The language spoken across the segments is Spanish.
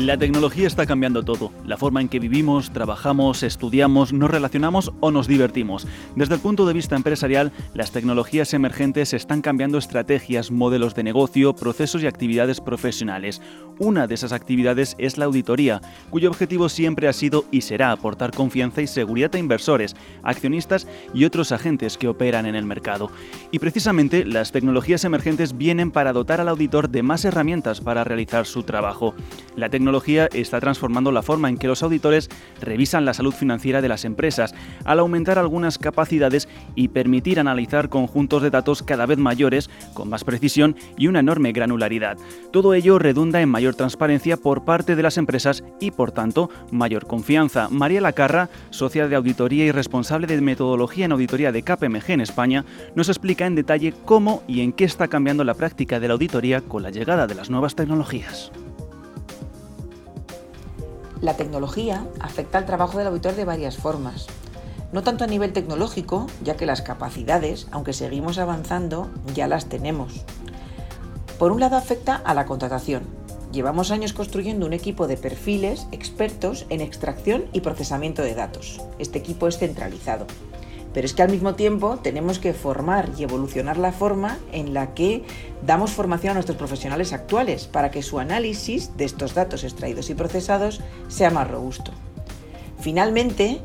La tecnología está cambiando todo, la forma en que vivimos, trabajamos, estudiamos, nos relacionamos o nos divertimos. Desde el punto de vista empresarial, las tecnologías emergentes están cambiando estrategias, modelos de negocio, procesos y actividades profesionales. Una de esas actividades es la auditoría, cuyo objetivo siempre ha sido y será aportar confianza y seguridad a inversores, accionistas y otros agentes que operan en el mercado. Y precisamente las tecnologías emergentes vienen para dotar al auditor de más herramientas para realizar su trabajo. La tecnología está transformando la forma en que los auditores revisan la salud financiera de las empresas, al aumentar algunas capacidades y permitir analizar conjuntos de datos cada vez mayores, con más precisión y una enorme granularidad. Todo ello redunda en mayor transparencia por parte de las empresas y, por tanto, mayor confianza. María Lacarra, socia de auditoría y responsable de metodología en auditoría de KPMG en España, nos explica en detalle cómo y en qué está cambiando la práctica de la auditoría con la llegada de las nuevas tecnologías. La tecnología afecta al trabajo del auditor de varias formas. No tanto a nivel tecnológico, ya que las capacidades, aunque seguimos avanzando, ya las tenemos. Por un lado afecta a la contratación. Llevamos años construyendo un equipo de perfiles expertos en extracción y procesamiento de datos. Este equipo es centralizado. Pero es que al mismo tiempo tenemos que formar y evolucionar la forma en la que damos formación a nuestros profesionales actuales para que su análisis de estos datos extraídos y procesados sea más robusto. Finalmente,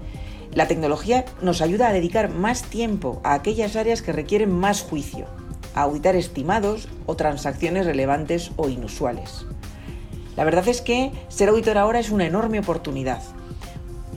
la tecnología nos ayuda a dedicar más tiempo a aquellas áreas que requieren más juicio, a auditar estimados o transacciones relevantes o inusuales. La verdad es que ser auditor ahora es una enorme oportunidad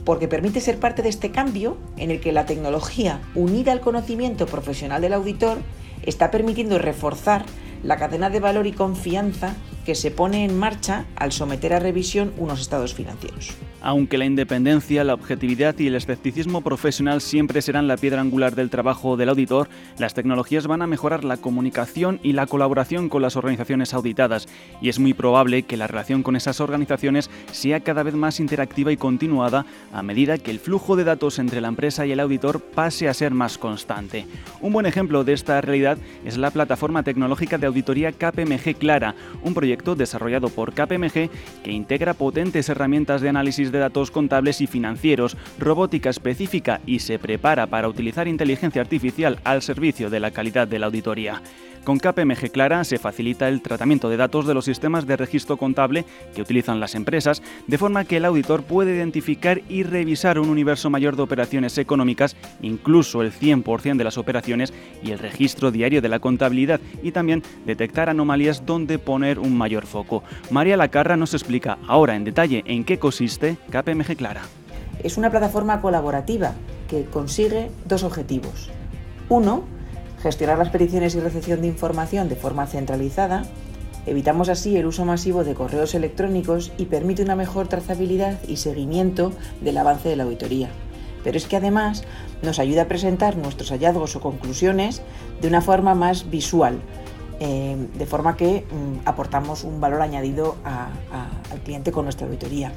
porque permite ser parte de este cambio en el que la tecnología, unida al conocimiento profesional del auditor, está permitiendo reforzar la cadena de valor y confianza que se pone en marcha al someter a revisión unos estados financieros. Aunque la independencia, la objetividad y el escepticismo profesional siempre serán la piedra angular del trabajo del auditor, las tecnologías van a mejorar la comunicación y la colaboración con las organizaciones auditadas, y es muy probable que la relación con esas organizaciones sea cada vez más interactiva y continuada a medida que el flujo de datos entre la empresa y el auditor pase a ser más constante. Un buen ejemplo de esta realidad es la plataforma tecnológica de auditoría KPMG Clara, un proyecto desarrollado por KPMG que integra potentes herramientas de análisis de datos contables y financieros, robótica específica y se prepara para utilizar inteligencia artificial al servicio de la calidad de la auditoría. Con KPMG Clara se facilita el tratamiento de datos de los sistemas de registro contable que utilizan las empresas, de forma que el auditor puede identificar y revisar un universo mayor de operaciones económicas, incluso el 100% de las operaciones y el registro diario de la contabilidad, y también detectar anomalías donde poner un mayor foco. María Lacarra nos explica ahora en detalle en qué consiste KPMG Clara. Es una plataforma colaborativa que consigue dos objetivos. Uno, gestionar las peticiones y recepción de información de forma centralizada, evitamos así el uso masivo de correos electrónicos y permite una mejor trazabilidad y seguimiento del avance de la auditoría. Pero es que además nos ayuda a presentar nuestros hallazgos o conclusiones de una forma más visual, eh, de forma que mm, aportamos un valor añadido al cliente con nuestra auditoría.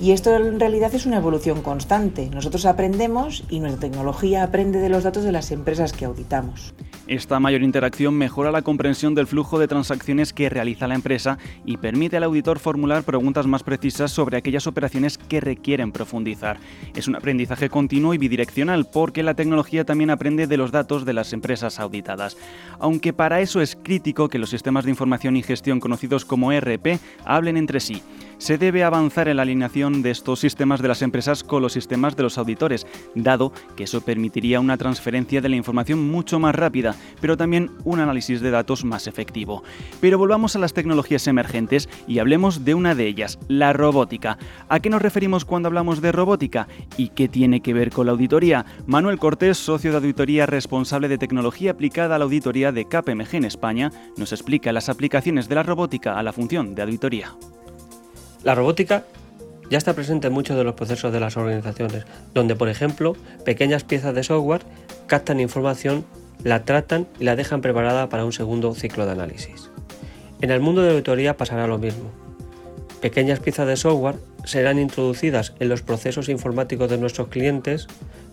Y esto en realidad es una evolución constante. Nosotros aprendemos y nuestra tecnología aprende de los datos de las empresas que auditamos. Esta mayor interacción mejora la comprensión del flujo de transacciones que realiza la empresa y permite al auditor formular preguntas más precisas sobre aquellas operaciones que requieren profundizar. Es un aprendizaje continuo y bidireccional porque la tecnología también aprende de los datos de las empresas auditadas. Aunque para eso es crítico que los sistemas de información y gestión conocidos como ERP hablen entre sí se debe avanzar en la alineación de estos sistemas de las empresas con los sistemas de los auditores, dado que eso permitiría una transferencia de la información mucho más rápida, pero también un análisis de datos más efectivo. Pero volvamos a las tecnologías emergentes y hablemos de una de ellas, la robótica. ¿A qué nos referimos cuando hablamos de robótica? ¿Y qué tiene que ver con la auditoría? Manuel Cortés, socio de auditoría responsable de tecnología aplicada a la auditoría de KPMG en España, nos explica las aplicaciones de la robótica a la función de auditoría. La robótica ya está presente en muchos de los procesos de las organizaciones, donde por ejemplo pequeñas piezas de software captan información, la tratan y la dejan preparada para un segundo ciclo de análisis. En el mundo de la auditoría pasará lo mismo. Pequeñas piezas de software serán introducidas en los procesos informáticos de nuestros clientes,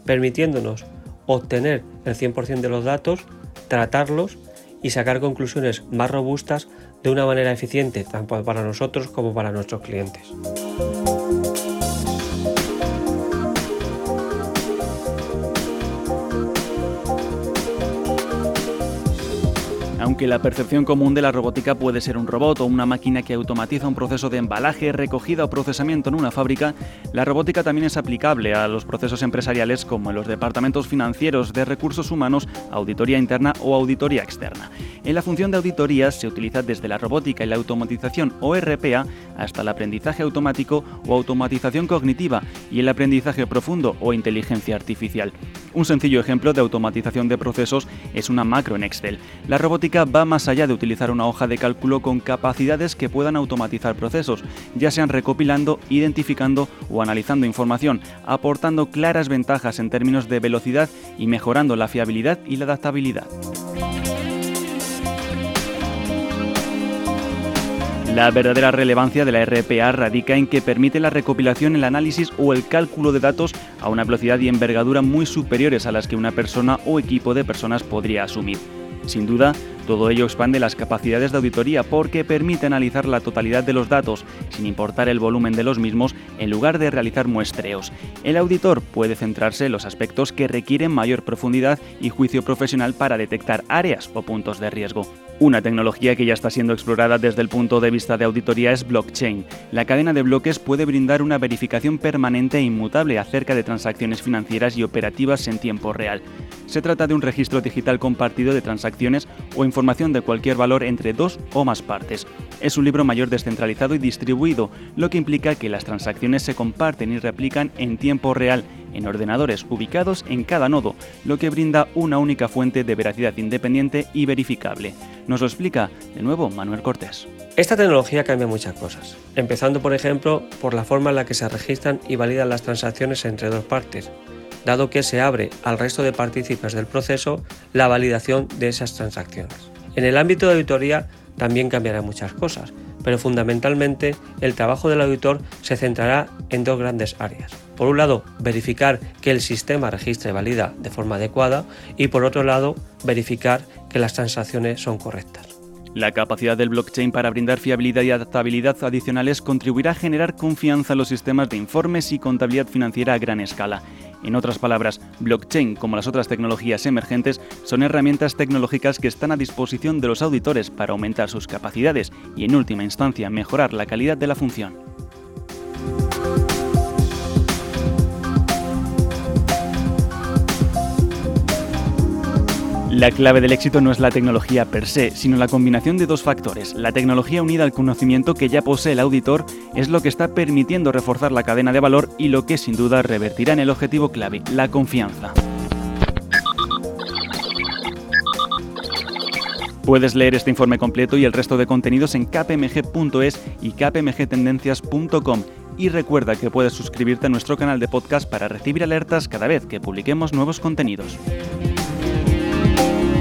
permitiéndonos obtener el 100% de los datos, tratarlos y sacar conclusiones más robustas de una manera eficiente tanto para nosotros como para nuestros clientes. Aunque la percepción común de la robótica puede ser un robot o una máquina que automatiza un proceso de embalaje, recogida o procesamiento en una fábrica, la robótica también es aplicable a los procesos empresariales como en los departamentos financieros de recursos humanos, auditoría interna o auditoría externa. En la función de auditoría se utiliza desde la robótica y la automatización o RPA hasta el aprendizaje automático o automatización cognitiva y el aprendizaje profundo o inteligencia artificial. Un sencillo ejemplo de automatización de procesos es una macro en Excel. La robótica va más allá de utilizar una hoja de cálculo con capacidades que puedan automatizar procesos, ya sean recopilando, identificando o analizando información, aportando claras ventajas en términos de velocidad y mejorando la fiabilidad y la adaptabilidad. La verdadera relevancia de la RPA radica en que permite la recopilación, el análisis o el cálculo de datos a una velocidad y envergadura muy superiores a las que una persona o equipo de personas podría asumir. Sin duda, todo ello expande las capacidades de auditoría porque permite analizar la totalidad de los datos, sin importar el volumen de los mismos, en lugar de realizar muestreos. El auditor puede centrarse en los aspectos que requieren mayor profundidad y juicio profesional para detectar áreas o puntos de riesgo. Una tecnología que ya está siendo explorada desde el punto de vista de auditoría es blockchain. La cadena de bloques puede brindar una verificación permanente e inmutable acerca de transacciones financieras y operativas en tiempo real. Se trata de un registro digital compartido de transacciones o información de cualquier valor entre dos o más partes. Es un libro mayor descentralizado y distribuido, lo que implica que las transacciones se comparten y replican en tiempo real en ordenadores ubicados en cada nodo, lo que brinda una única fuente de veracidad independiente y verificable. Nos lo explica de nuevo Manuel Cortés. Esta tecnología cambia muchas cosas, empezando por ejemplo por la forma en la que se registran y validan las transacciones entre dos partes, dado que se abre al resto de partícipes del proceso la validación de esas transacciones. En el ámbito de auditoría también cambiará muchas cosas, pero fundamentalmente el trabajo del auditor se centrará en dos grandes áreas. Por un lado, verificar que el sistema registra y valida de forma adecuada y por otro lado, verificar que las transacciones son correctas. La capacidad del blockchain para brindar fiabilidad y adaptabilidad adicionales contribuirá a generar confianza en los sistemas de informes y contabilidad financiera a gran escala. En otras palabras, blockchain, como las otras tecnologías emergentes, son herramientas tecnológicas que están a disposición de los auditores para aumentar sus capacidades y, en última instancia, mejorar la calidad de la función. La clave del éxito no es la tecnología per se, sino la combinación de dos factores. La tecnología unida al conocimiento que ya posee el auditor es lo que está permitiendo reforzar la cadena de valor y lo que sin duda revertirá en el objetivo clave, la confianza. Puedes leer este informe completo y el resto de contenidos en kpmg.es y kpmgtendencias.com y recuerda que puedes suscribirte a nuestro canal de podcast para recibir alertas cada vez que publiquemos nuevos contenidos. Bye.